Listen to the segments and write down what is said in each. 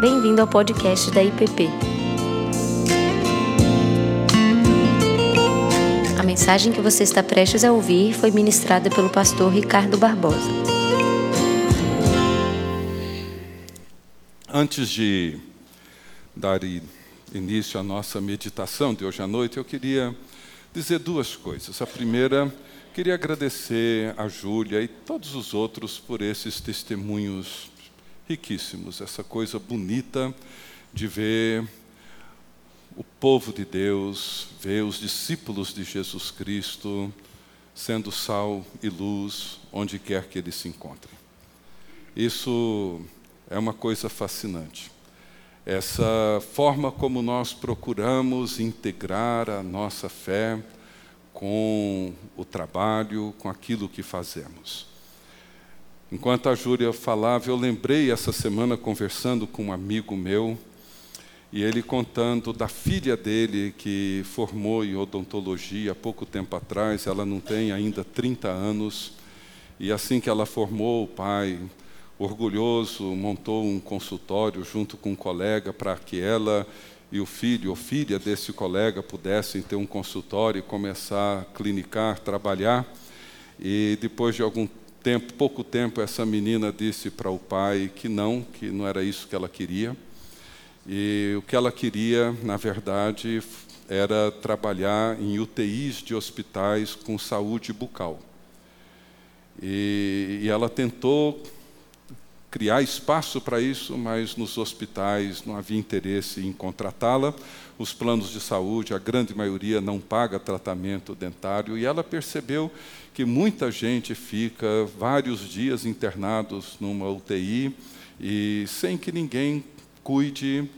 Bem-vindo ao podcast da IPP. A mensagem que você está prestes a ouvir foi ministrada pelo pastor Ricardo Barbosa. Antes de dar início à nossa meditação de hoje à noite, eu queria dizer duas coisas. A primeira, queria agradecer a Júlia e todos os outros por esses testemunhos riquíssimos, essa coisa bonita de ver o povo de Deus, ver os discípulos de Jesus Cristo sendo sal e luz onde quer que eles se encontrem. Isso é uma coisa fascinante. Essa forma como nós procuramos integrar a nossa fé com o trabalho, com aquilo que fazemos. Enquanto a Júlia falava, eu lembrei essa semana conversando com um amigo meu, e ele contando da filha dele que formou em odontologia há pouco tempo atrás, ela não tem ainda 30 anos, e assim que ela formou, o pai, orgulhoso, montou um consultório junto com um colega para que ela e o filho ou filha desse colega pudessem ter um consultório e começar a clinicar, trabalhar. E depois de algum tempo, pouco tempo, essa menina disse para o pai que não, que não era isso que ela queria. E o que ela queria, na verdade, era trabalhar em UTIs de hospitais com saúde bucal. E, e ela tentou criar espaço para isso, mas nos hospitais não havia interesse em contratá-la. Os planos de saúde, a grande maioria, não paga tratamento dentário, e ela percebeu que muita gente fica vários dias internados numa UTI e sem que ninguém cuide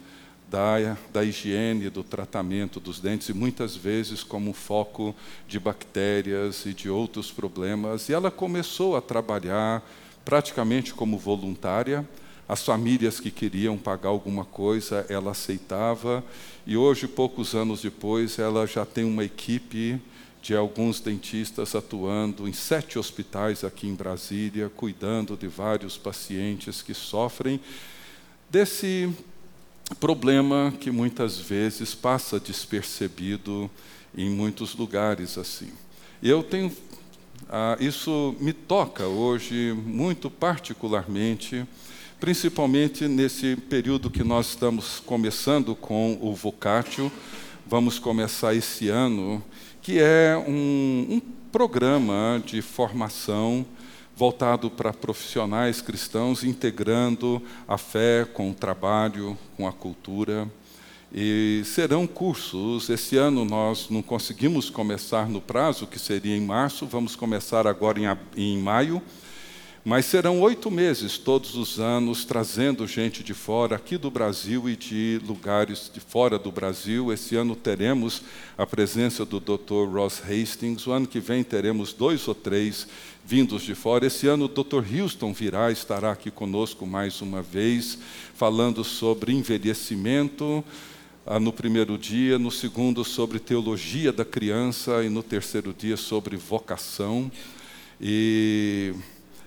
da, da higiene, do tratamento dos dentes, e muitas vezes como foco de bactérias e de outros problemas. E ela começou a trabalhar praticamente como voluntária. As famílias que queriam pagar alguma coisa, ela aceitava. E hoje, poucos anos depois, ela já tem uma equipe de alguns dentistas atuando em sete hospitais aqui em Brasília, cuidando de vários pacientes que sofrem desse problema que muitas vezes passa despercebido em muitos lugares assim. Eu tenho ah, isso me toca hoje muito particularmente, principalmente nesse período que nós estamos começando com o Vocatio. Vamos começar esse ano que é um, um programa de formação voltado para profissionais cristãos, integrando a fé com o trabalho, com a cultura. E serão cursos. Esse ano nós não conseguimos começar no prazo, que seria em março, vamos começar agora em, em maio. Mas serão oito meses todos os anos, trazendo gente de fora, aqui do Brasil e de lugares de fora do Brasil. Esse ano teremos a presença do Dr. Ross Hastings. O ano que vem teremos dois ou três vindos de fora. Esse ano o Dr. Houston virá, estará aqui conosco mais uma vez, falando sobre envelhecimento. Ah, no primeiro dia, no segundo, sobre teologia da criança, e no terceiro dia, sobre vocação. E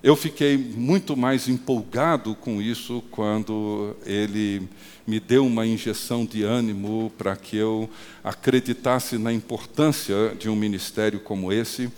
eu fiquei muito mais empolgado com isso quando ele me deu uma injeção de ânimo para que eu acreditasse na importância de um ministério como esse.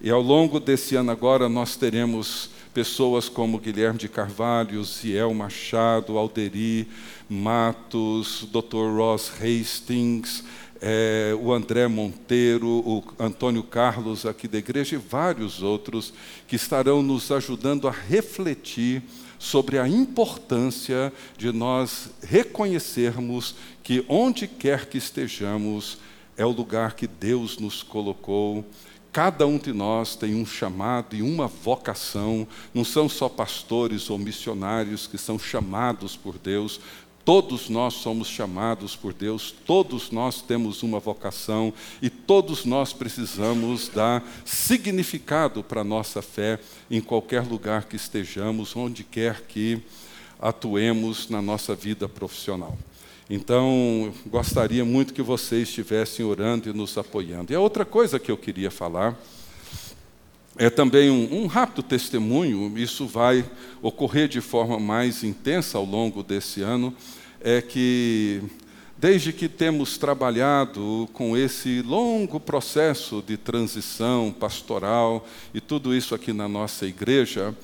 E ao longo desse ano agora nós teremos pessoas como Guilherme de Carvalho, Ziel Machado, Alderi Matos, Dr. Ross Hastings, é, o André Monteiro, o Antônio Carlos aqui da igreja e vários outros que estarão nos ajudando a refletir sobre a importância de nós reconhecermos que onde quer que estejamos é o lugar que Deus nos colocou. Cada um de nós tem um chamado e uma vocação, não são só pastores ou missionários que são chamados por Deus, Todos nós somos chamados por Deus, todos nós temos uma vocação e todos nós precisamos dar significado para a nossa fé em qualquer lugar que estejamos, onde quer que atuemos na nossa vida profissional. Então, gostaria muito que vocês estivessem orando e nos apoiando. E a outra coisa que eu queria falar é também um, um, rápido testemunho, isso vai ocorrer de forma mais intensa ao longo desse ano, é que desde que temos trabalhado com esse longo processo de transição pastoral e tudo isso aqui na nossa igreja,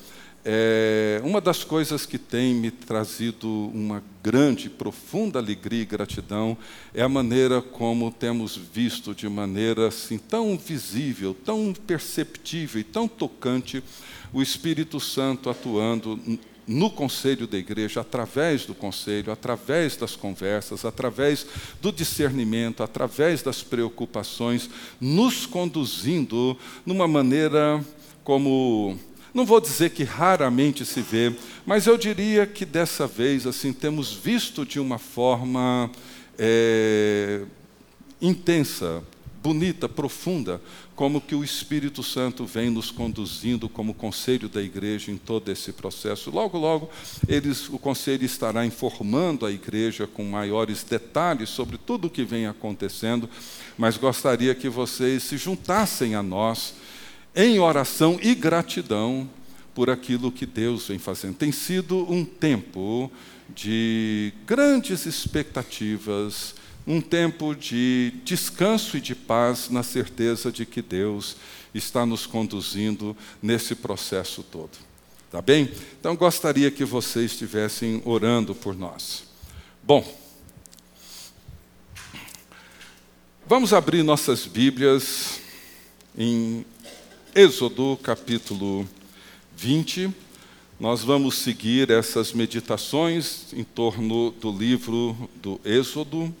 é, uma das coisas que tem me trazido uma grande, profunda alegria e gratidão é a maneira como temos visto de maneira assim tão visível, tão perceptível e tão tocante o Espírito Santo atuando no conselho da igreja, através do conselho, através das conversas, através do discernimento, através das preocupações, nos conduzindo numa maneira como não vou dizer que raramente se vê, mas eu diria que dessa vez assim temos visto de uma forma é, intensa, bonita, profunda, como que o Espírito Santo vem nos conduzindo como conselho da igreja em todo esse processo. Logo, logo, eles, o conselho estará informando a igreja com maiores detalhes sobre tudo o que vem acontecendo, mas gostaria que vocês se juntassem a nós em oração e gratidão por aquilo que Deus vem fazendo. Tem sido um tempo de grandes expectativas, um tempo de descanso e de paz na certeza de que Deus está nos conduzindo nesse processo todo. Tá bem? Então gostaria que vocês estivessem orando por nós. Bom, vamos abrir nossas Bíblias em Êxodo capítulo 20. Nós vamos seguir essas meditações em torno do livro do Êxodo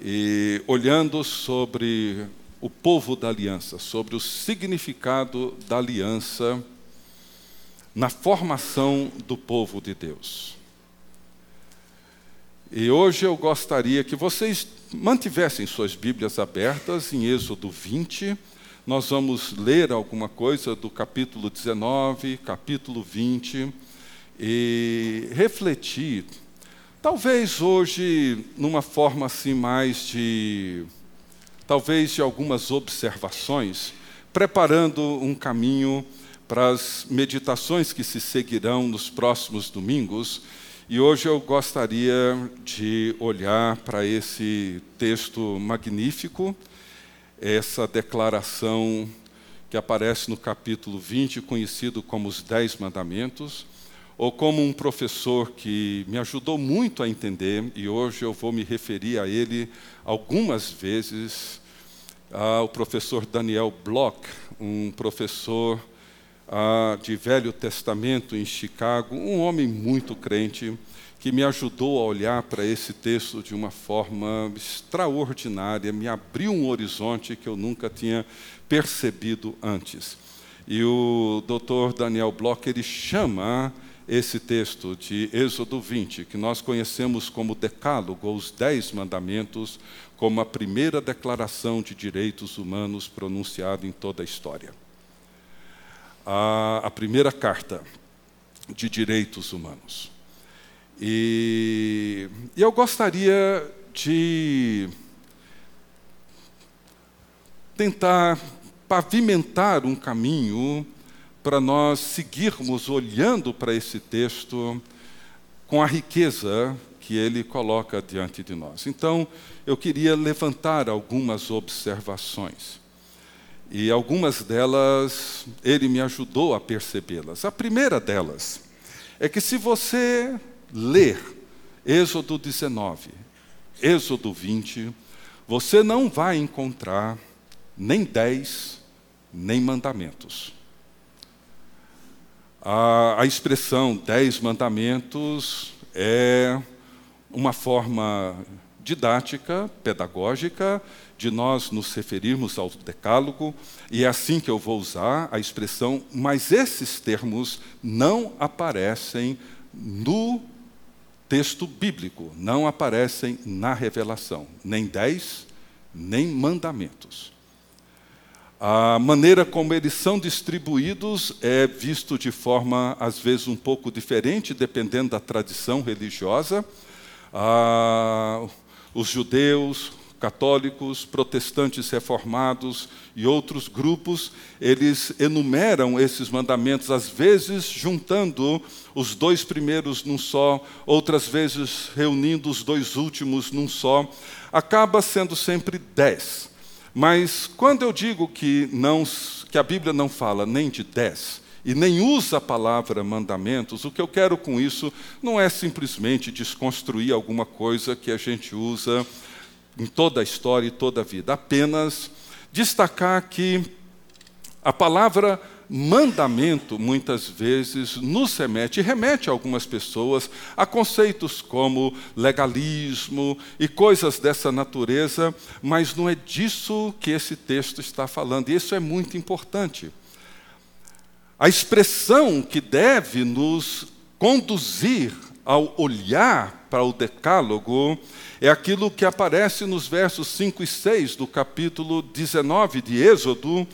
e olhando sobre o povo da aliança, sobre o significado da aliança na formação do povo de Deus. E hoje eu gostaria que vocês mantivessem suas Bíblias abertas em Êxodo 20 nós vamos ler alguma coisa do capítulo 19, capítulo 20 e refletir, talvez hoje numa forma assim mais de talvez de algumas observações, preparando um caminho para as meditações que se seguirão nos próximos domingos. E hoje eu gostaria de olhar para esse texto magnífico essa declaração que aparece no capítulo 20, conhecido como os Dez Mandamentos, ou como um professor que me ajudou muito a entender, e hoje eu vou me referir a ele algumas vezes, ao professor Daniel Bloch, um professor ah, de Velho Testamento em Chicago, um homem muito crente, que me ajudou a olhar para esse texto de uma forma extraordinária, me abriu um horizonte que eu nunca tinha percebido antes. E o Dr. Daniel Bloch ele chama esse texto de Êxodo 20, que nós conhecemos como Decálogo, os Dez Mandamentos, como a primeira declaração de direitos humanos pronunciada em toda a história. A, a primeira carta de direitos humanos. E, e eu gostaria de tentar pavimentar um caminho para nós seguirmos olhando para esse texto com a riqueza que ele coloca diante de nós. Então, eu queria levantar algumas observações. E algumas delas ele me ajudou a percebê-las. A primeira delas é que se você ler Êxodo 19, Êxodo 20, você não vai encontrar nem dez, nem mandamentos. A, a expressão dez mandamentos é uma forma didática, pedagógica, de nós nos referirmos ao decálogo, e é assim que eu vou usar a expressão, mas esses termos não aparecem no texto bíblico, não aparecem na revelação, nem dez, nem mandamentos. A maneira como eles são distribuídos é visto de forma, às vezes, um pouco diferente, dependendo da tradição religiosa. Ah, os judeus católicos, protestantes reformados e outros grupos, eles enumeram esses mandamentos, às vezes juntando os dois primeiros num só, outras vezes reunindo os dois últimos num só. Acaba sendo sempre dez. Mas quando eu digo que, não, que a Bíblia não fala nem de dez, e nem usa a palavra mandamentos, o que eu quero com isso não é simplesmente desconstruir alguma coisa que a gente usa em toda a história e toda a vida. Apenas destacar que a palavra mandamento, muitas vezes, nos remete, e remete a algumas pessoas, a conceitos como legalismo e coisas dessa natureza, mas não é disso que esse texto está falando, e isso é muito importante. A expressão que deve nos conduzir ao olhar para o Decálogo é aquilo que aparece nos versos 5 e 6 do capítulo 19 de Êxodo,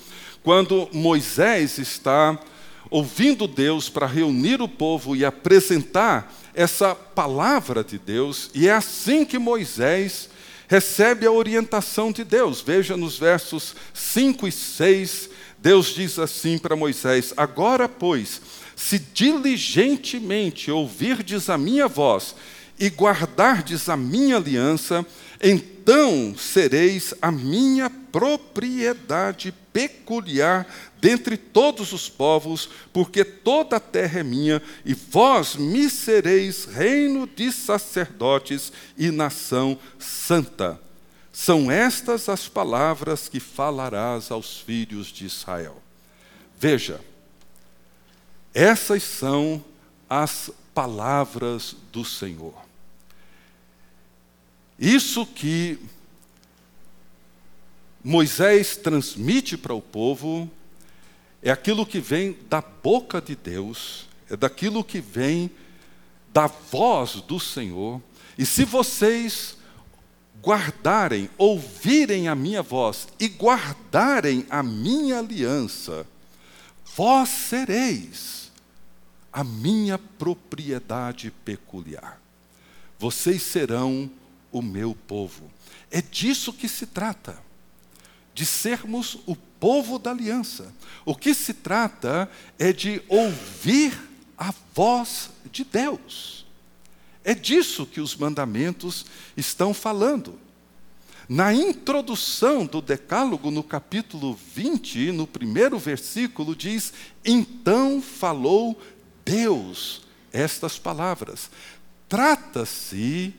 quando Moisés está ouvindo Deus para reunir o povo e apresentar essa palavra de Deus, e é assim que Moisés recebe a orientação de Deus. Veja nos versos 5 e 6, Deus diz assim para Moisés: Agora, pois, se diligentemente ouvirdes a minha voz e guardardes a minha aliança, então sereis a minha propriedade peculiar dentre todos os povos, porque toda a terra é minha, e vós me sereis reino de sacerdotes e nação santa. São estas as palavras que falarás aos filhos de Israel. Veja, essas são as palavras do Senhor. Isso que Moisés transmite para o povo é aquilo que vem da boca de Deus, é daquilo que vem da voz do Senhor. E se vocês guardarem, ouvirem a minha voz e guardarem a minha aliança, vós sereis a minha propriedade peculiar. Vocês serão o meu povo. É disso que se trata, de sermos o povo da aliança. O que se trata é de ouvir a voz de Deus. É disso que os mandamentos estão falando. Na introdução do Decálogo, no capítulo 20, no primeiro versículo, diz: Então falou Deus estas palavras. Trata-se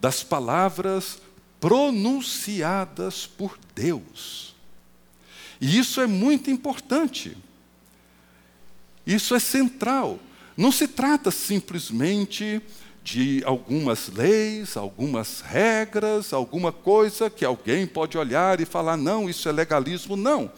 das palavras pronunciadas por Deus. E isso é muito importante. Isso é central. Não se trata simplesmente de algumas leis, algumas regras, alguma coisa que alguém pode olhar e falar, não, isso é legalismo. Não.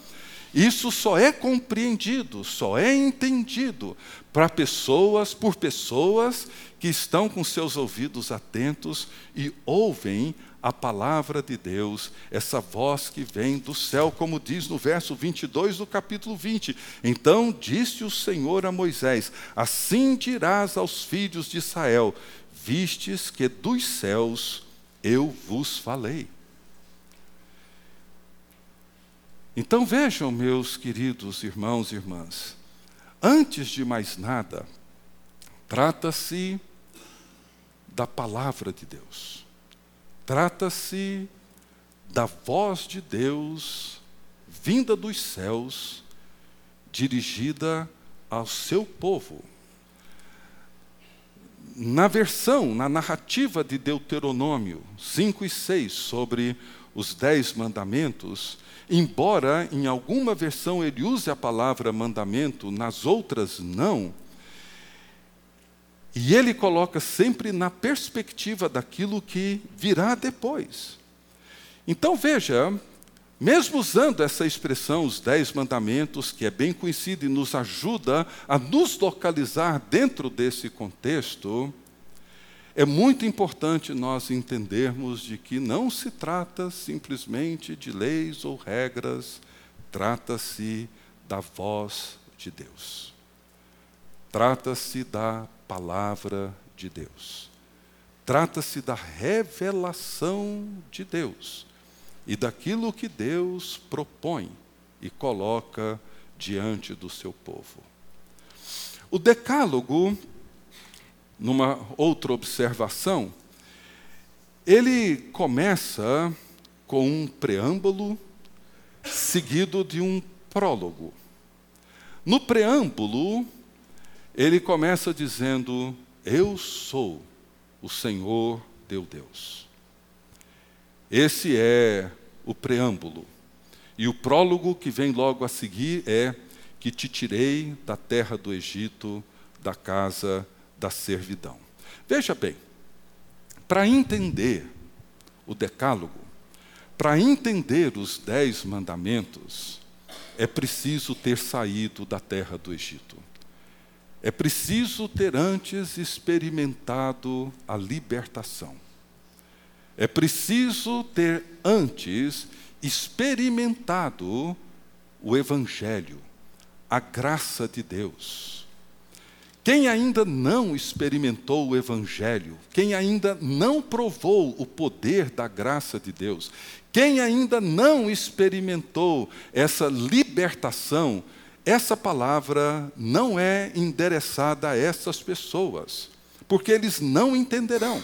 Isso só é compreendido, só é entendido para pessoas, por pessoas que estão com seus ouvidos atentos e ouvem a palavra de Deus, essa voz que vem do céu, como diz no verso 22 do capítulo 20. Então disse o Senhor a Moisés: Assim dirás aos filhos de Israel: Vistes que dos céus eu vos falei. Então vejam, meus queridos irmãos e irmãs, antes de mais nada, trata-se da palavra de Deus. Trata-se da voz de Deus vinda dos céus, dirigida ao seu povo. Na versão, na narrativa de Deuteronômio 5 e 6, sobre os Dez Mandamentos, embora em alguma versão ele use a palavra mandamento, nas outras não, e ele coloca sempre na perspectiva daquilo que virá depois. Então veja, mesmo usando essa expressão, os dez mandamentos, que é bem conhecida e nos ajuda a nos localizar dentro desse contexto, é muito importante nós entendermos de que não se trata simplesmente de leis ou regras, trata-se da voz de Deus. Trata-se da palavra de Deus. Trata-se da revelação de Deus e daquilo que Deus propõe e coloca diante do seu povo. O Decálogo, numa outra observação, ele começa com um preâmbulo seguido de um prólogo. No preâmbulo, ele começa dizendo: Eu sou o Senhor teu Deus. Esse é o preâmbulo. E o prólogo que vem logo a seguir é: Que te tirei da terra do Egito, da casa da servidão. Veja bem, para entender o Decálogo, para entender os dez mandamentos, é preciso ter saído da terra do Egito. É preciso ter antes experimentado a libertação. É preciso ter antes experimentado o Evangelho, a graça de Deus. Quem ainda não experimentou o Evangelho, quem ainda não provou o poder da graça de Deus, quem ainda não experimentou essa libertação, essa palavra não é endereçada a essas pessoas, porque eles não entenderão.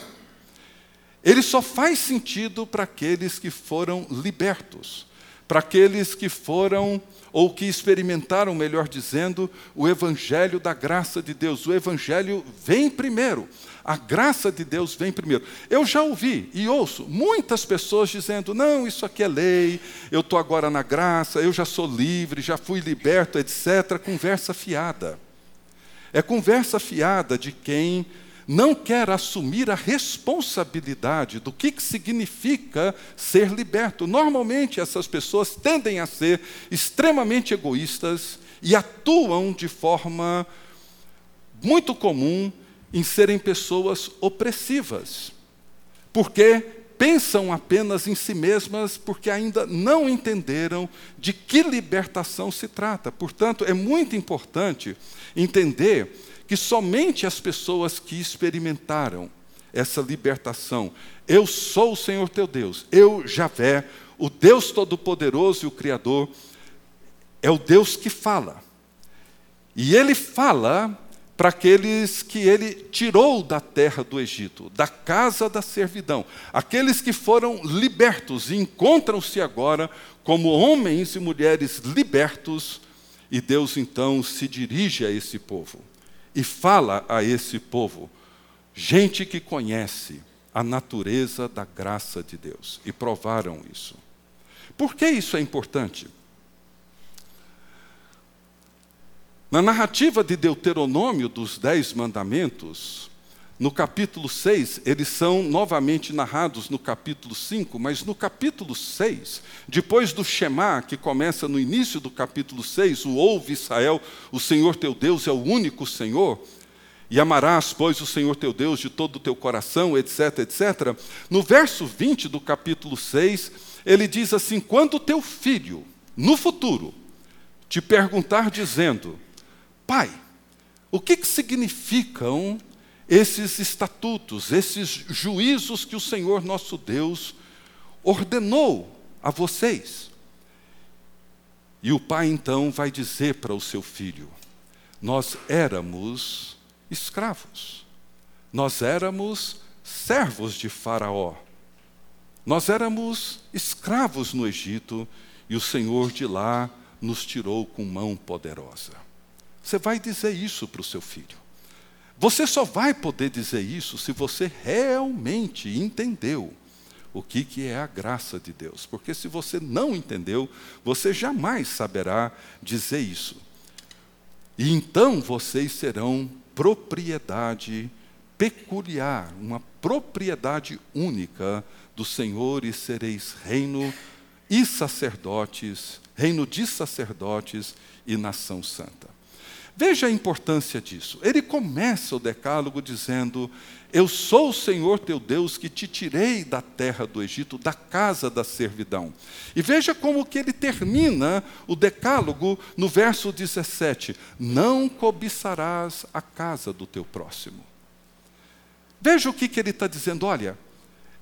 Ele só faz sentido para aqueles que foram libertos, para aqueles que foram, ou que experimentaram, melhor dizendo, o Evangelho da graça de Deus. O Evangelho vem primeiro, a graça de Deus vem primeiro. Eu já ouvi e ouço muitas pessoas dizendo: não, isso aqui é lei, eu estou agora na graça, eu já sou livre, já fui liberto, etc. Conversa fiada. É conversa fiada de quem não quer assumir a responsabilidade do que, que significa ser liberto. Normalmente, essas pessoas tendem a ser extremamente egoístas e atuam de forma muito comum em serem pessoas opressivas, porque pensam apenas em si mesmas, porque ainda não entenderam de que libertação se trata. Portanto, é muito importante entender que somente as pessoas que experimentaram essa libertação, eu sou o Senhor teu Deus, eu, Javé, o Deus Todo-Poderoso e o Criador, é o Deus que fala. E ele fala para aqueles que ele tirou da terra do Egito, da casa da servidão, aqueles que foram libertos e encontram-se agora como homens e mulheres libertos, e Deus então se dirige a esse povo e fala a esse povo, gente que conhece a natureza da graça de Deus e provaram isso. Por que isso é importante? Na narrativa de Deuteronômio dos Dez Mandamentos, no capítulo 6, eles são novamente narrados no capítulo 5, mas no capítulo 6, depois do Shema, que começa no início do capítulo 6, o ouve Israel, o Senhor teu Deus é o único Senhor, e amarás, pois, o Senhor teu Deus de todo o teu coração, etc, etc. No verso 20 do capítulo 6, ele diz assim: Quando teu filho, no futuro, te perguntar, dizendo, Pai, o que, que significam esses estatutos, esses juízos que o Senhor nosso Deus ordenou a vocês? E o pai então vai dizer para o seu filho: Nós éramos escravos, nós éramos servos de Faraó, nós éramos escravos no Egito e o Senhor de lá nos tirou com mão poderosa. Você vai dizer isso para o seu filho. Você só vai poder dizer isso se você realmente entendeu o que, que é a graça de Deus. Porque se você não entendeu, você jamais saberá dizer isso. E então vocês serão propriedade peculiar, uma propriedade única do Senhor e sereis reino e sacerdotes, reino de sacerdotes e nação santa. Veja a importância disso. Ele começa o decálogo dizendo: Eu sou o Senhor teu Deus que te tirei da terra do Egito, da casa da servidão. E veja como que ele termina o decálogo no verso 17: Não cobiçarás a casa do teu próximo. Veja o que, que ele está dizendo: olha,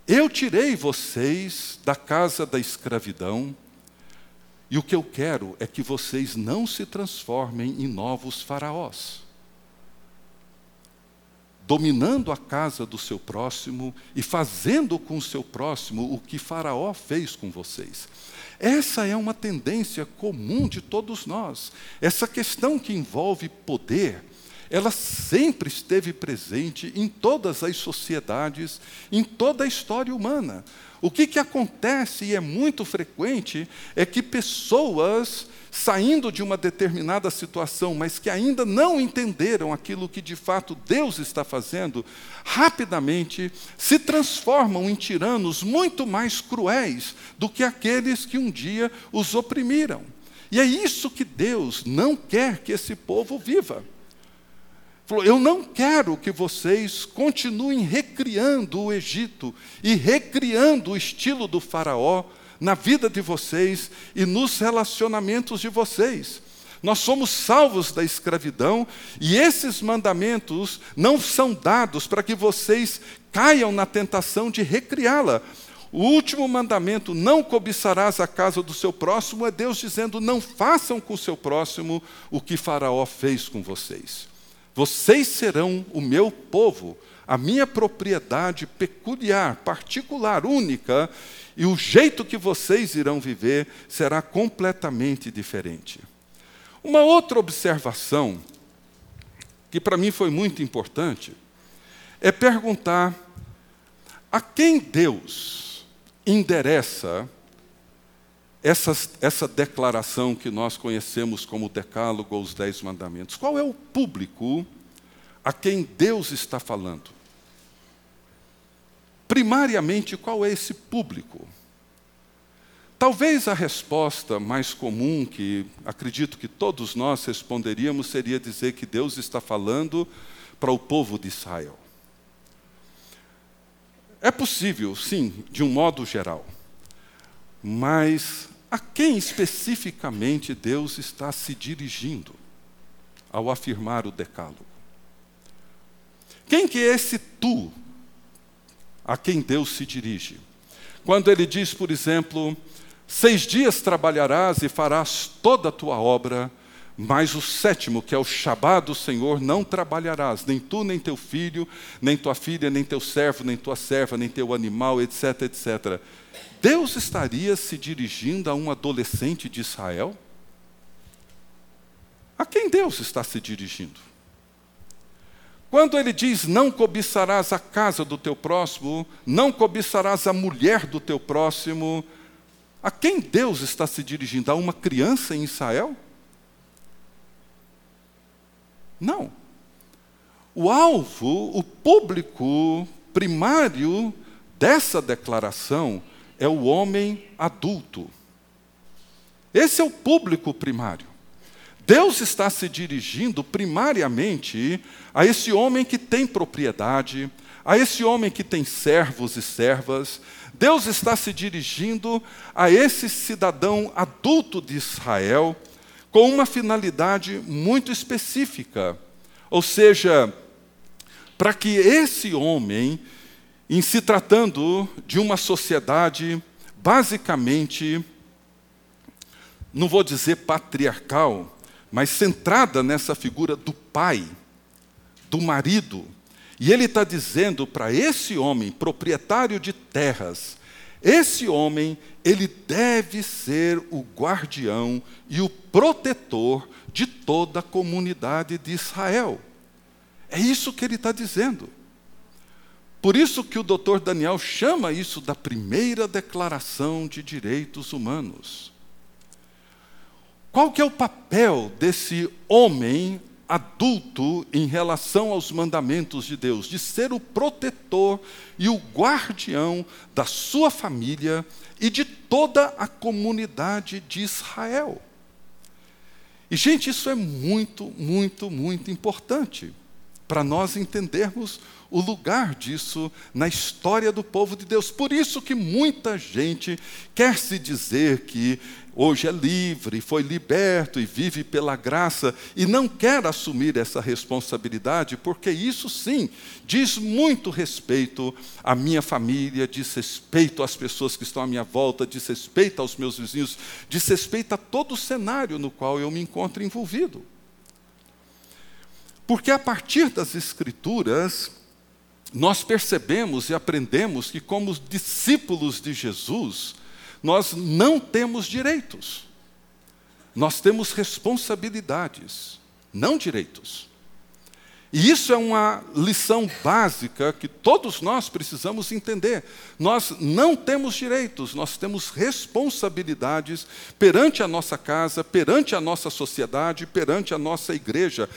eu tirei vocês da casa da escravidão, e o que eu quero é que vocês não se transformem em novos faraós dominando a casa do seu próximo e fazendo com o seu próximo o que Faraó fez com vocês. Essa é uma tendência comum de todos nós. Essa questão que envolve poder, ela sempre esteve presente em todas as sociedades, em toda a história humana. O que, que acontece, e é muito frequente, é que pessoas saindo de uma determinada situação, mas que ainda não entenderam aquilo que de fato Deus está fazendo, rapidamente se transformam em tiranos muito mais cruéis do que aqueles que um dia os oprimiram. E é isso que Deus não quer que esse povo viva. Falou: Eu não quero que vocês continuem recriando o Egito e recriando o estilo do Faraó na vida de vocês e nos relacionamentos de vocês. Nós somos salvos da escravidão e esses mandamentos não são dados para que vocês caiam na tentação de recriá-la. O último mandamento, não cobiçarás a casa do seu próximo, é Deus dizendo: não façam com o seu próximo o que Faraó fez com vocês. Vocês serão o meu povo, a minha propriedade peculiar, particular, única, e o jeito que vocês irão viver será completamente diferente. Uma outra observação, que para mim foi muito importante, é perguntar a quem Deus endereça essa, essa declaração que nós conhecemos como Decálogo ou os Dez Mandamentos. Qual é o público a quem Deus está falando? Primariamente, qual é esse público? Talvez a resposta mais comum, que acredito que todos nós responderíamos, seria dizer que Deus está falando para o povo de Israel. É possível, sim, de um modo geral. Mas a quem especificamente Deus está se dirigindo ao afirmar o decálogo? Quem que é esse tu a quem Deus se dirige. Quando ele diz, por exemplo, seis dias trabalharás e farás toda a tua obra, mas o sétimo, que é o Shabá do Senhor, não trabalharás, nem tu, nem teu filho, nem tua filha, nem teu servo, nem tua serva, nem teu animal, etc, etc. Deus estaria se dirigindo a um adolescente de Israel? A quem Deus está se dirigindo? Quando ele diz: Não cobiçarás a casa do teu próximo, não cobiçarás a mulher do teu próximo, a quem Deus está se dirigindo? A uma criança em Israel? Não. O alvo, o público primário dessa declaração é o homem adulto. Esse é o público primário. Deus está se dirigindo primariamente a esse homem que tem propriedade, a esse homem que tem servos e servas. Deus está se dirigindo a esse cidadão adulto de Israel com uma finalidade muito específica. Ou seja, para que esse homem, em se tratando de uma sociedade basicamente, não vou dizer patriarcal, mas centrada nessa figura do pai, do marido. E ele está dizendo para esse homem, proprietário de terras, esse homem, ele deve ser o guardião e o protetor de toda a comunidade de Israel. É isso que ele está dizendo. Por isso que o doutor Daniel chama isso da primeira declaração de direitos humanos. Qual que é o papel desse homem adulto em relação aos mandamentos de Deus? De ser o protetor e o guardião da sua família e de toda a comunidade de Israel. E, gente, isso é muito, muito, muito importante. para nós entendermos o lugar disso na história do povo de Deus. Por isso que muita gente quer se dizer que hoje é livre, foi liberto e vive pela graça e não quer assumir essa responsabilidade, porque isso sim diz muito respeito à minha família, diz respeito às pessoas que estão à minha volta, diz respeito aos meus vizinhos, diz respeito a todo o cenário no qual eu me encontro envolvido. Porque a partir das Escrituras, nós percebemos e aprendemos que, como discípulos de Jesus, nós não temos direitos, nós temos responsabilidades, não direitos. E isso é uma lição básica que todos nós precisamos entender. Nós não temos direitos, nós temos responsabilidades perante a nossa casa, perante a nossa sociedade, perante a nossa igreja.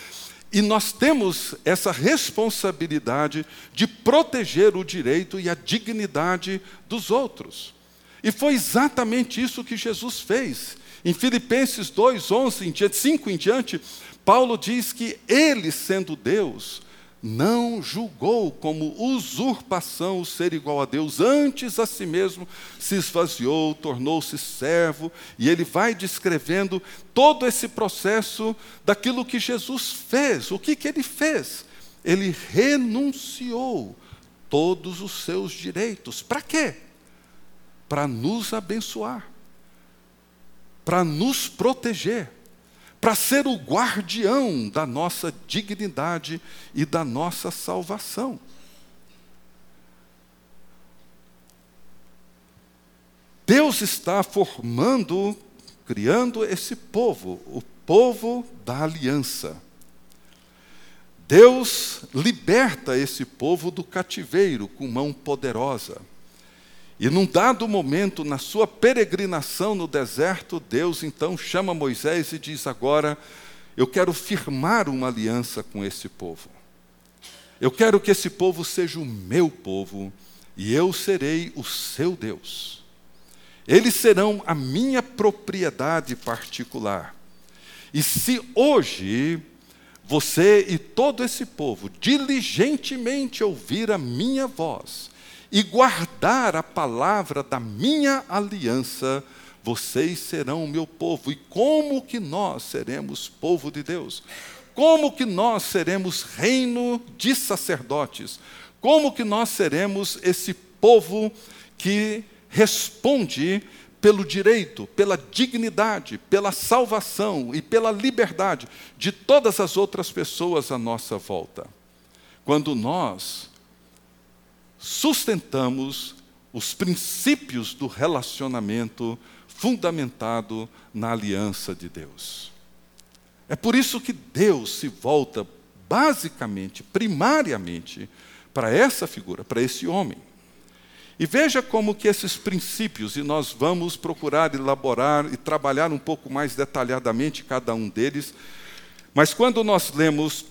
E nós temos essa responsabilidade de proteger o direito e a dignidade dos outros. E foi exatamente isso que Jesus fez. Em Filipenses 2, 11 em diante, 5 em diante, Paulo diz que ele, sendo Deus, não julgou como usurpação o ser igual a Deus, antes a si mesmo se esvaziou, tornou-se servo, e ele vai descrevendo todo esse processo daquilo que Jesus fez. O que, que ele fez? Ele renunciou todos os seus direitos. Para quê? Para nos abençoar, para nos proteger para ser o guardião da nossa dignidade e da nossa salvação. Deus está formando, criando esse povo, o povo da aliança. Deus liberta esse povo do cativeiro com mão poderosa. E num dado momento, na sua peregrinação no deserto, Deus então chama Moisés e diz: Agora eu quero firmar uma aliança com esse povo. Eu quero que esse povo seja o meu povo e eu serei o seu Deus. Eles serão a minha propriedade particular. E se hoje você e todo esse povo diligentemente ouvir a minha voz, e guardar a palavra da minha aliança, vocês serão o meu povo. E como que nós seremos povo de Deus? Como que nós seremos reino de sacerdotes? Como que nós seremos esse povo que responde pelo direito, pela dignidade, pela salvação e pela liberdade de todas as outras pessoas à nossa volta? Quando nós sustentamos os princípios do relacionamento fundamentado na aliança de Deus. É por isso que Deus se volta basicamente, primariamente, para essa figura, para esse homem. E veja como que esses princípios, e nós vamos procurar elaborar e trabalhar um pouco mais detalhadamente cada um deles, mas quando nós lemos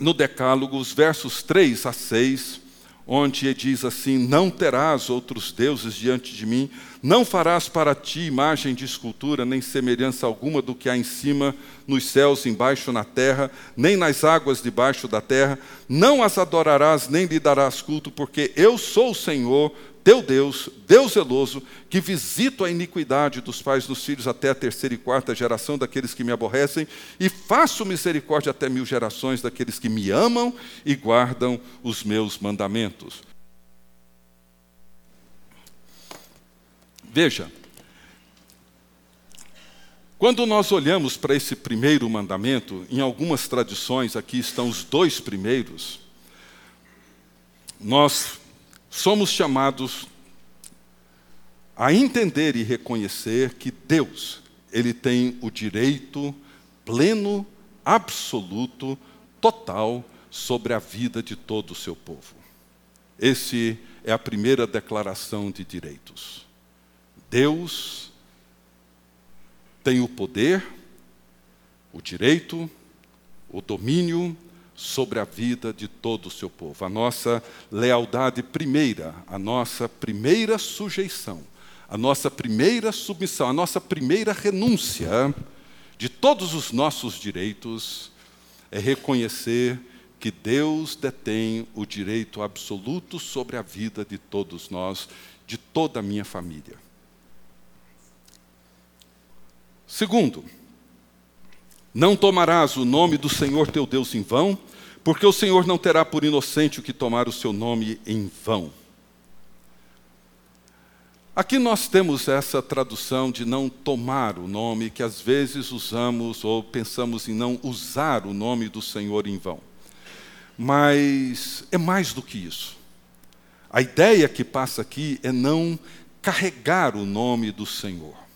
no Decálogo os versos 3 a 6, onde diz assim: Não terás outros deuses diante de mim, não farás para ti imagem de escultura, nem semelhança alguma do que há em cima, nos céus, embaixo na terra, nem nas águas debaixo da terra, não as adorarás, nem lhe darás culto, porque eu sou o Senhor, teu Deus, Deus zeloso, que visito a iniquidade dos pais dos filhos até a terceira e quarta geração daqueles que me aborrecem, e faço misericórdia até mil gerações daqueles que me amam e guardam os meus mandamentos. Veja, quando nós olhamos para esse primeiro mandamento, em algumas tradições, aqui estão os dois primeiros, nós somos chamados a entender e reconhecer que Deus, ele tem o direito pleno, absoluto, total sobre a vida de todo o seu povo. Esse é a primeira declaração de direitos. Deus tem o poder, o direito, o domínio sobre a vida de todo o seu povo. A nossa lealdade primeira, a nossa primeira sujeição, a nossa primeira submissão, a nossa primeira renúncia de todos os nossos direitos é reconhecer que Deus detém o direito absoluto sobre a vida de todos nós, de toda a minha família. Segundo, não tomarás o nome do Senhor teu Deus em vão, porque o Senhor não terá por inocente o que tomar o seu nome em vão. Aqui nós temos essa tradução de não tomar o nome, que às vezes usamos ou pensamos em não usar o nome do Senhor em vão. Mas é mais do que isso. A ideia que passa aqui é não carregar o nome do Senhor.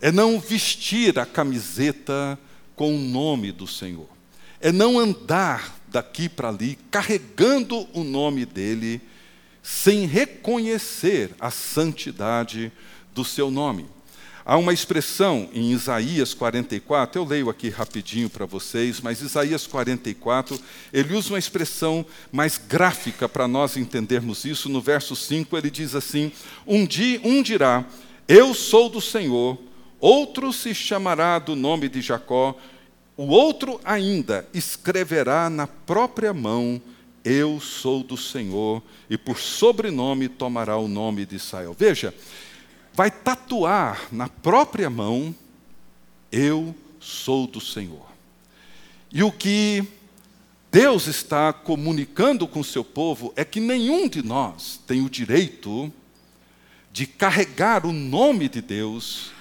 É não vestir a camiseta com o nome do Senhor. É não andar daqui para ali carregando o nome dele sem reconhecer a santidade do seu nome. Há uma expressão em Isaías 44, eu leio aqui rapidinho para vocês, mas Isaías 44, ele usa uma expressão mais gráfica para nós entendermos isso. No verso 5, ele diz assim: Um dia um dirá: Eu sou do Senhor, outro se chamará do nome de Jacó, o outro ainda escreverá na própria mão eu sou do Senhor, e por sobrenome tomará o nome de Israel. Veja, vai tatuar na própria mão, eu sou do Senhor. E o que Deus está comunicando com seu povo é que nenhum de nós tem o direito de carregar o nome de Deus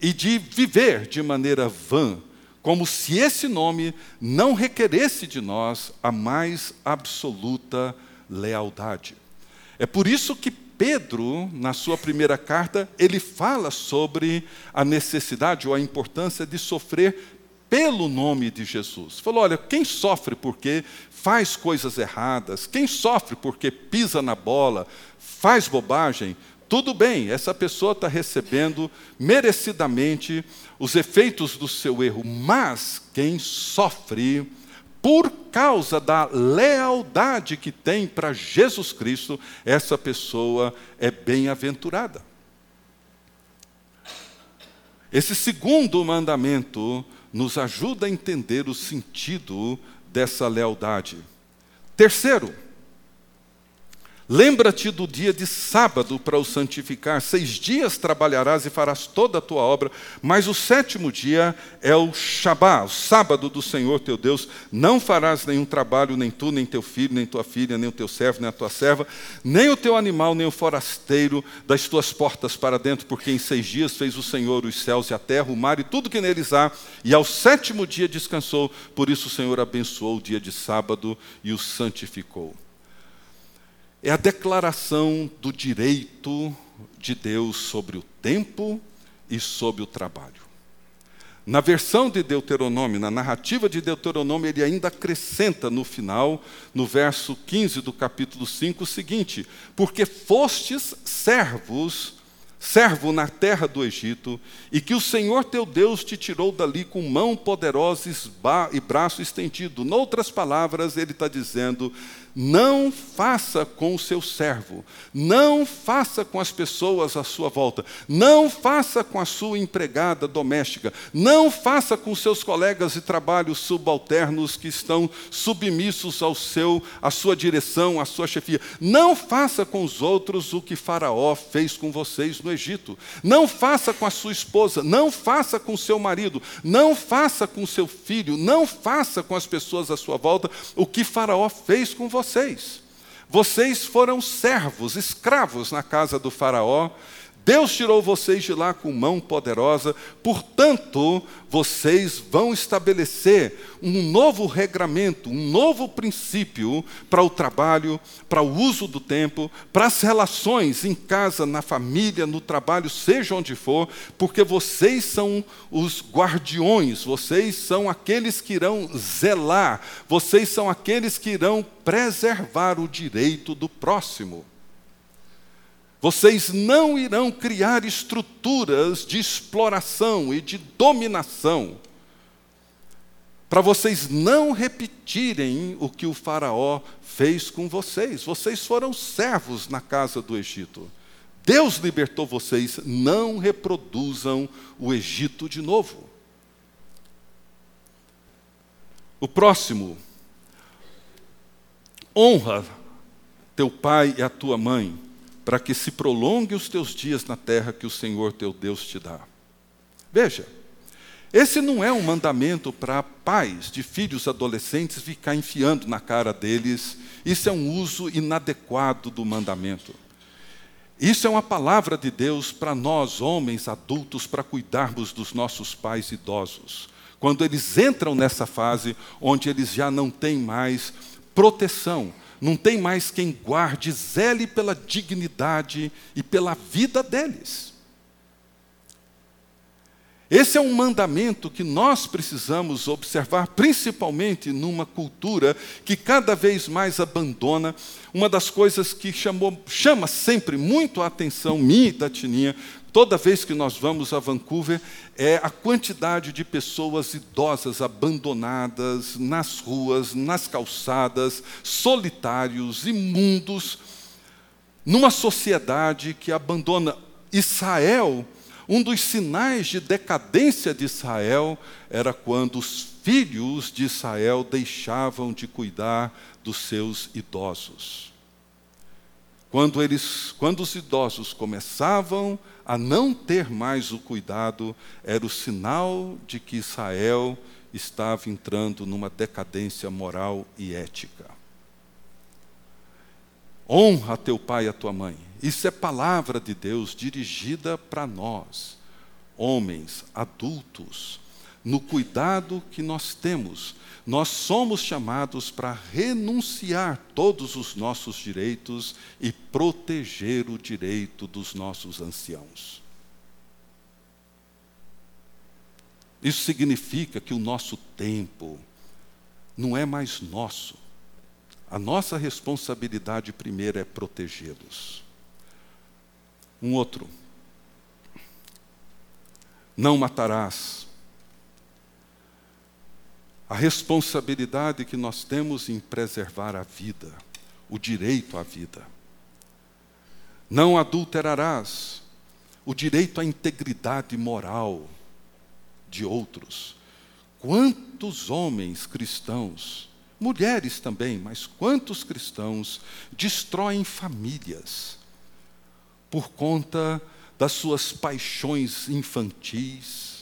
e de viver de maneira vã como se esse nome não requeresse de nós a mais absoluta lealdade. É por isso que Pedro, na sua primeira carta, ele fala sobre a necessidade ou a importância de sofrer pelo nome de Jesus. Falou: olha, quem sofre porque faz coisas erradas, quem sofre porque pisa na bola, faz bobagem, tudo bem, essa pessoa está recebendo merecidamente os efeitos do seu erro, mas quem sofre por causa da lealdade que tem para Jesus Cristo, essa pessoa é bem-aventurada. Esse segundo mandamento nos ajuda a entender o sentido dessa lealdade. Terceiro, Lembra-te do dia de sábado para o santificar. Seis dias trabalharás e farás toda a tua obra, mas o sétimo dia é o Shabá, o sábado do Senhor teu Deus. Não farás nenhum trabalho, nem tu, nem teu filho, nem tua filha, nem o teu servo, nem a tua serva, nem o teu animal, nem o forasteiro das tuas portas para dentro, porque em seis dias fez o Senhor os céus e a terra, o mar e tudo que neles há, e ao sétimo dia descansou. Por isso o Senhor abençoou o dia de sábado e o santificou é a declaração do direito de Deus sobre o tempo e sobre o trabalho. Na versão de Deuteronômio, na narrativa de Deuteronômio, ele ainda acrescenta no final, no verso 15 do capítulo 5, o seguinte: Porque fostes servos servo na terra do Egito, e que o Senhor teu Deus te tirou dali com mão poderosa e braço estendido. Noutras palavras, ele está dizendo: não faça com o seu servo, não faça com as pessoas à sua volta, não faça com a sua empregada doméstica, não faça com seus colegas de trabalho subalternos que estão submissos ao seu, à sua direção, à sua chefia. Não faça com os outros o que Faraó fez com vocês no Egito. Não faça com a sua esposa, não faça com seu marido, não faça com seu filho, não faça com as pessoas à sua volta o que Faraó fez com vocês vocês. Vocês foram servos, escravos na casa do Faraó, Deus tirou vocês de lá com mão poderosa, portanto, vocês vão estabelecer um novo regramento, um novo princípio para o trabalho, para o uso do tempo, para as relações em casa, na família, no trabalho, seja onde for, porque vocês são os guardiões, vocês são aqueles que irão zelar, vocês são aqueles que irão preservar o direito do próximo. Vocês não irão criar estruturas de exploração e de dominação, para vocês não repetirem o que o Faraó fez com vocês. Vocês foram servos na casa do Egito. Deus libertou vocês, não reproduzam o Egito de novo. O próximo, Honra teu pai e a tua mãe, para que se prolongue os teus dias na terra que o Senhor teu Deus te dá. Veja, esse não é um mandamento para pais de filhos adolescentes ficar enfiando na cara deles. Isso é um uso inadequado do mandamento. Isso é uma palavra de Deus para nós, homens adultos, para cuidarmos dos nossos pais idosos. Quando eles entram nessa fase onde eles já não têm mais proteção, não tem mais quem guarde, zele pela dignidade e pela vida deles. Esse é um mandamento que nós precisamos observar, principalmente numa cultura que cada vez mais abandona. Uma das coisas que chamou, chama sempre muito a atenção minha e da Tininha, toda vez que nós vamos a Vancouver, é a quantidade de pessoas idosas abandonadas nas ruas, nas calçadas, solitários, imundos, numa sociedade que abandona Israel um dos sinais de decadência de Israel era quando os filhos de Israel deixavam de cuidar dos seus idosos. Quando, eles, quando os idosos começavam a não ter mais o cuidado, era o sinal de que Israel estava entrando numa decadência moral e ética. Honra teu pai e a tua mãe. Isso é palavra de Deus dirigida para nós, homens, adultos, no cuidado que nós temos. Nós somos chamados para renunciar todos os nossos direitos e proteger o direito dos nossos anciãos. Isso significa que o nosso tempo não é mais nosso. A nossa responsabilidade primeira é protegê-los. Um outro. Não matarás. A responsabilidade que nós temos em preservar a vida, o direito à vida. Não adulterarás. O direito à integridade moral de outros. Quantos homens cristãos, mulheres também, mas quantos cristãos destroem famílias por conta das suas paixões infantis,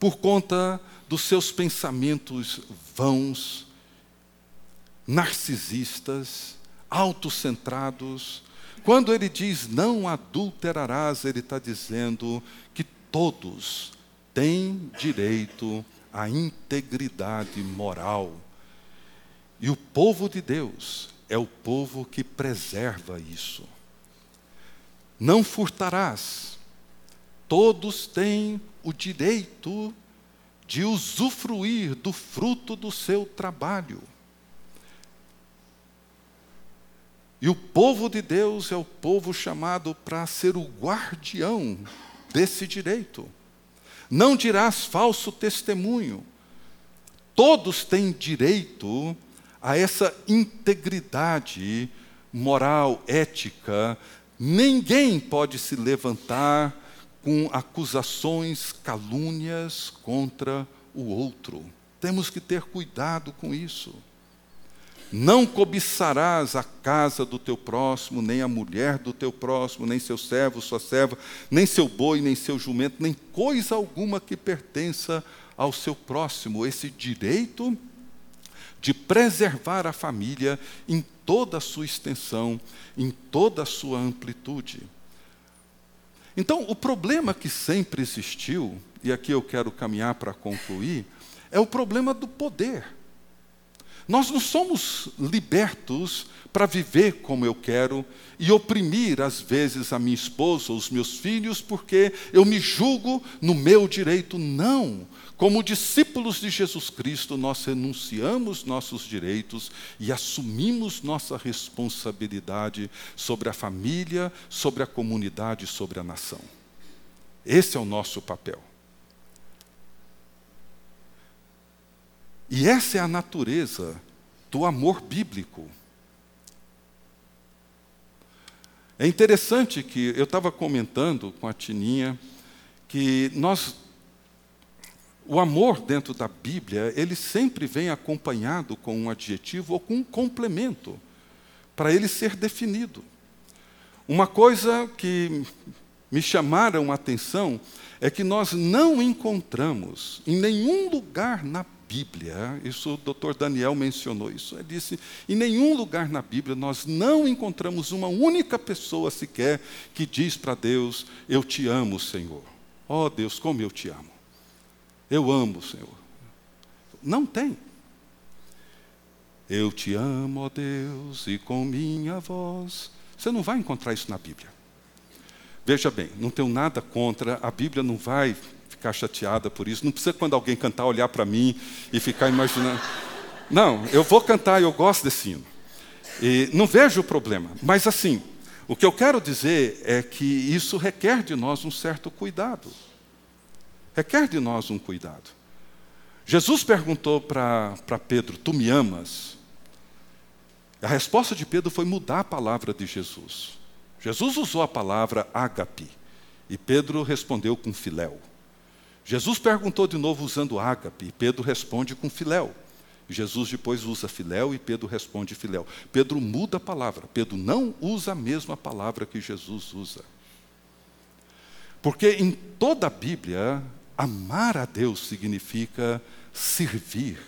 por conta dos seus pensamentos vãos, narcisistas, autocentrados. Quando ele diz não adulterarás, ele está dizendo que todos têm direito à integridade moral. E o povo de Deus é o povo que preserva isso. Não furtarás. Todos têm o direito de usufruir do fruto do seu trabalho. E o povo de Deus é o povo chamado para ser o guardião desse direito. Não dirás falso testemunho. Todos têm direito a essa integridade moral, ética, ninguém pode se levantar com acusações, calúnias contra o outro. Temos que ter cuidado com isso. Não cobiçarás a casa do teu próximo, nem a mulher do teu próximo, nem seu servo, sua serva, nem seu boi, nem seu jumento, nem coisa alguma que pertença ao seu próximo. Esse direito de preservar a família em toda a sua extensão, em toda a sua amplitude. Então, o problema que sempre existiu, e aqui eu quero caminhar para concluir, é o problema do poder. Nós não somos libertos para viver como eu quero e oprimir, às vezes, a minha esposa ou os meus filhos, porque eu me julgo no meu direito. Não. Como discípulos de Jesus Cristo, nós renunciamos nossos direitos e assumimos nossa responsabilidade sobre a família, sobre a comunidade, sobre a nação. Esse é o nosso papel. E essa é a natureza do amor bíblico. É interessante que eu estava comentando com a Tininha que nós O amor dentro da Bíblia, ele sempre vem acompanhado com um adjetivo ou com um complemento, para ele ser definido. Uma coisa que me chamaram a atenção é que nós não encontramos em nenhum lugar na Bíblia, isso o doutor Daniel mencionou isso, ele disse: em nenhum lugar na Bíblia nós não encontramos uma única pessoa sequer que diz para Deus: Eu te amo, Senhor. Ó oh, Deus, como eu te amo. Eu amo, Senhor. Não tem. Eu te amo, ó Deus, e com minha voz. Você não vai encontrar isso na Bíblia. Veja bem, não tenho nada contra, a Bíblia não vai ficar chateada por isso. Não precisa quando alguém cantar olhar para mim e ficar imaginando. Não, eu vou cantar, eu gosto desse hino. E não vejo o problema. Mas assim, o que eu quero dizer é que isso requer de nós um certo cuidado requer de nós um cuidado. Jesus perguntou para Pedro: Tu me amas? A resposta de Pedro foi mudar a palavra de Jesus. Jesus usou a palavra ágape e Pedro respondeu com filéu. Jesus perguntou de novo usando ágape e Pedro responde com filéu. Jesus depois usa filéu e Pedro responde filéu. Pedro muda a palavra. Pedro não usa a mesma palavra que Jesus usa. Porque em toda a Bíblia Amar a Deus significa servir,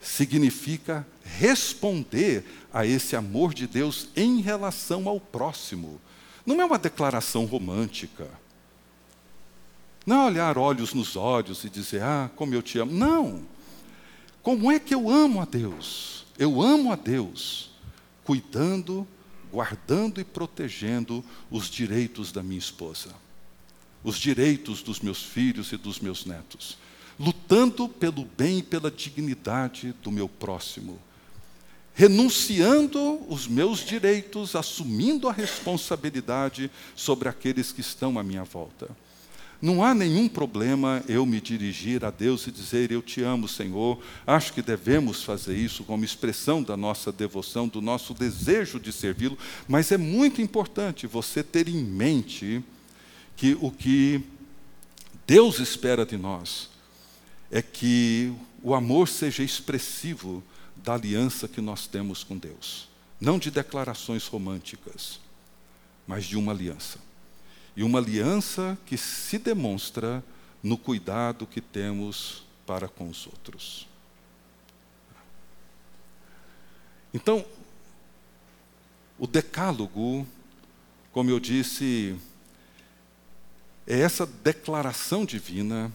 significa responder a esse amor de Deus em relação ao próximo. Não é uma declaração romântica. Não é olhar olhos nos olhos e dizer, ah, como eu te amo. Não. Como é que eu amo a Deus? Eu amo a Deus cuidando, guardando e protegendo os direitos da minha esposa os direitos dos meus filhos e dos meus netos, lutando pelo bem e pela dignidade do meu próximo, renunciando os meus direitos, assumindo a responsabilidade sobre aqueles que estão à minha volta. Não há nenhum problema eu me dirigir a Deus e dizer: Eu te amo, Senhor. Acho que devemos fazer isso como expressão da nossa devoção, do nosso desejo de servi-lo, mas é muito importante você ter em mente que o que Deus espera de nós é que o amor seja expressivo da aliança que nós temos com Deus. Não de declarações românticas, mas de uma aliança. E uma aliança que se demonstra no cuidado que temos para com os outros. Então, o decálogo, como eu disse, é essa declaração divina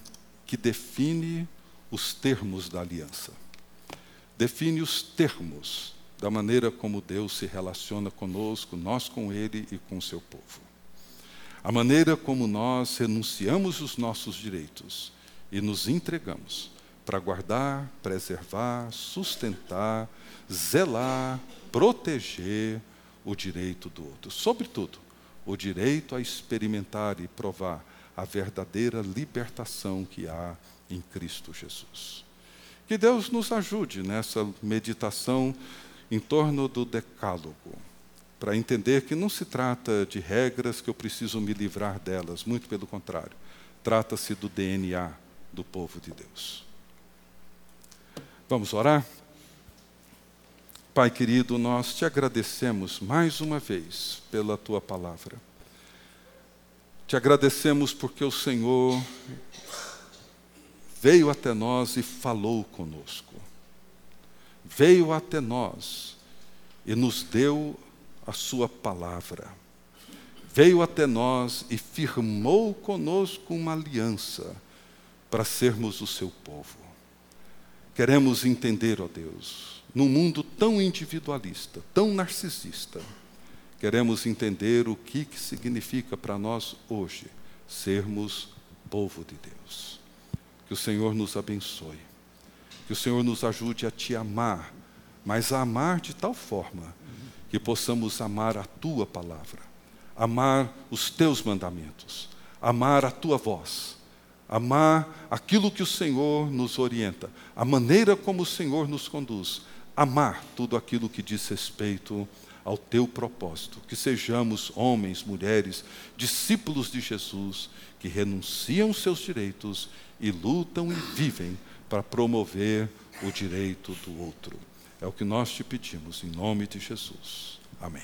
que define os termos da aliança. Define os termos da maneira como Deus se relaciona conosco, nós com Ele e com o seu povo. A maneira como nós renunciamos os nossos direitos e nos entregamos para guardar, preservar, sustentar, zelar, proteger o direito do outro. Sobretudo, o direito a experimentar e provar a verdadeira libertação que há em Cristo Jesus. Que Deus nos ajude nessa meditação em torno do Decálogo, para entender que não se trata de regras que eu preciso me livrar delas, muito pelo contrário, trata-se do DNA do povo de Deus. Vamos orar? Pai querido, nós te agradecemos mais uma vez pela tua palavra. Te agradecemos porque o Senhor veio até nós e falou conosco. Veio até nós e nos deu a sua palavra. Veio até nós e firmou conosco uma aliança para sermos o seu povo. Queremos entender, ó Deus, num mundo tão individualista, tão narcisista, queremos entender o que, que significa para nós hoje sermos povo de Deus. Que o Senhor nos abençoe, que o Senhor nos ajude a te amar, mas a amar de tal forma que possamos amar a tua palavra, amar os teus mandamentos, amar a tua voz amar aquilo que o Senhor nos orienta, a maneira como o Senhor nos conduz, amar tudo aquilo que diz respeito ao teu propósito. Que sejamos homens, mulheres, discípulos de Jesus, que renunciam seus direitos e lutam e vivem para promover o direito do outro. É o que nós te pedimos, em nome de Jesus. Amém.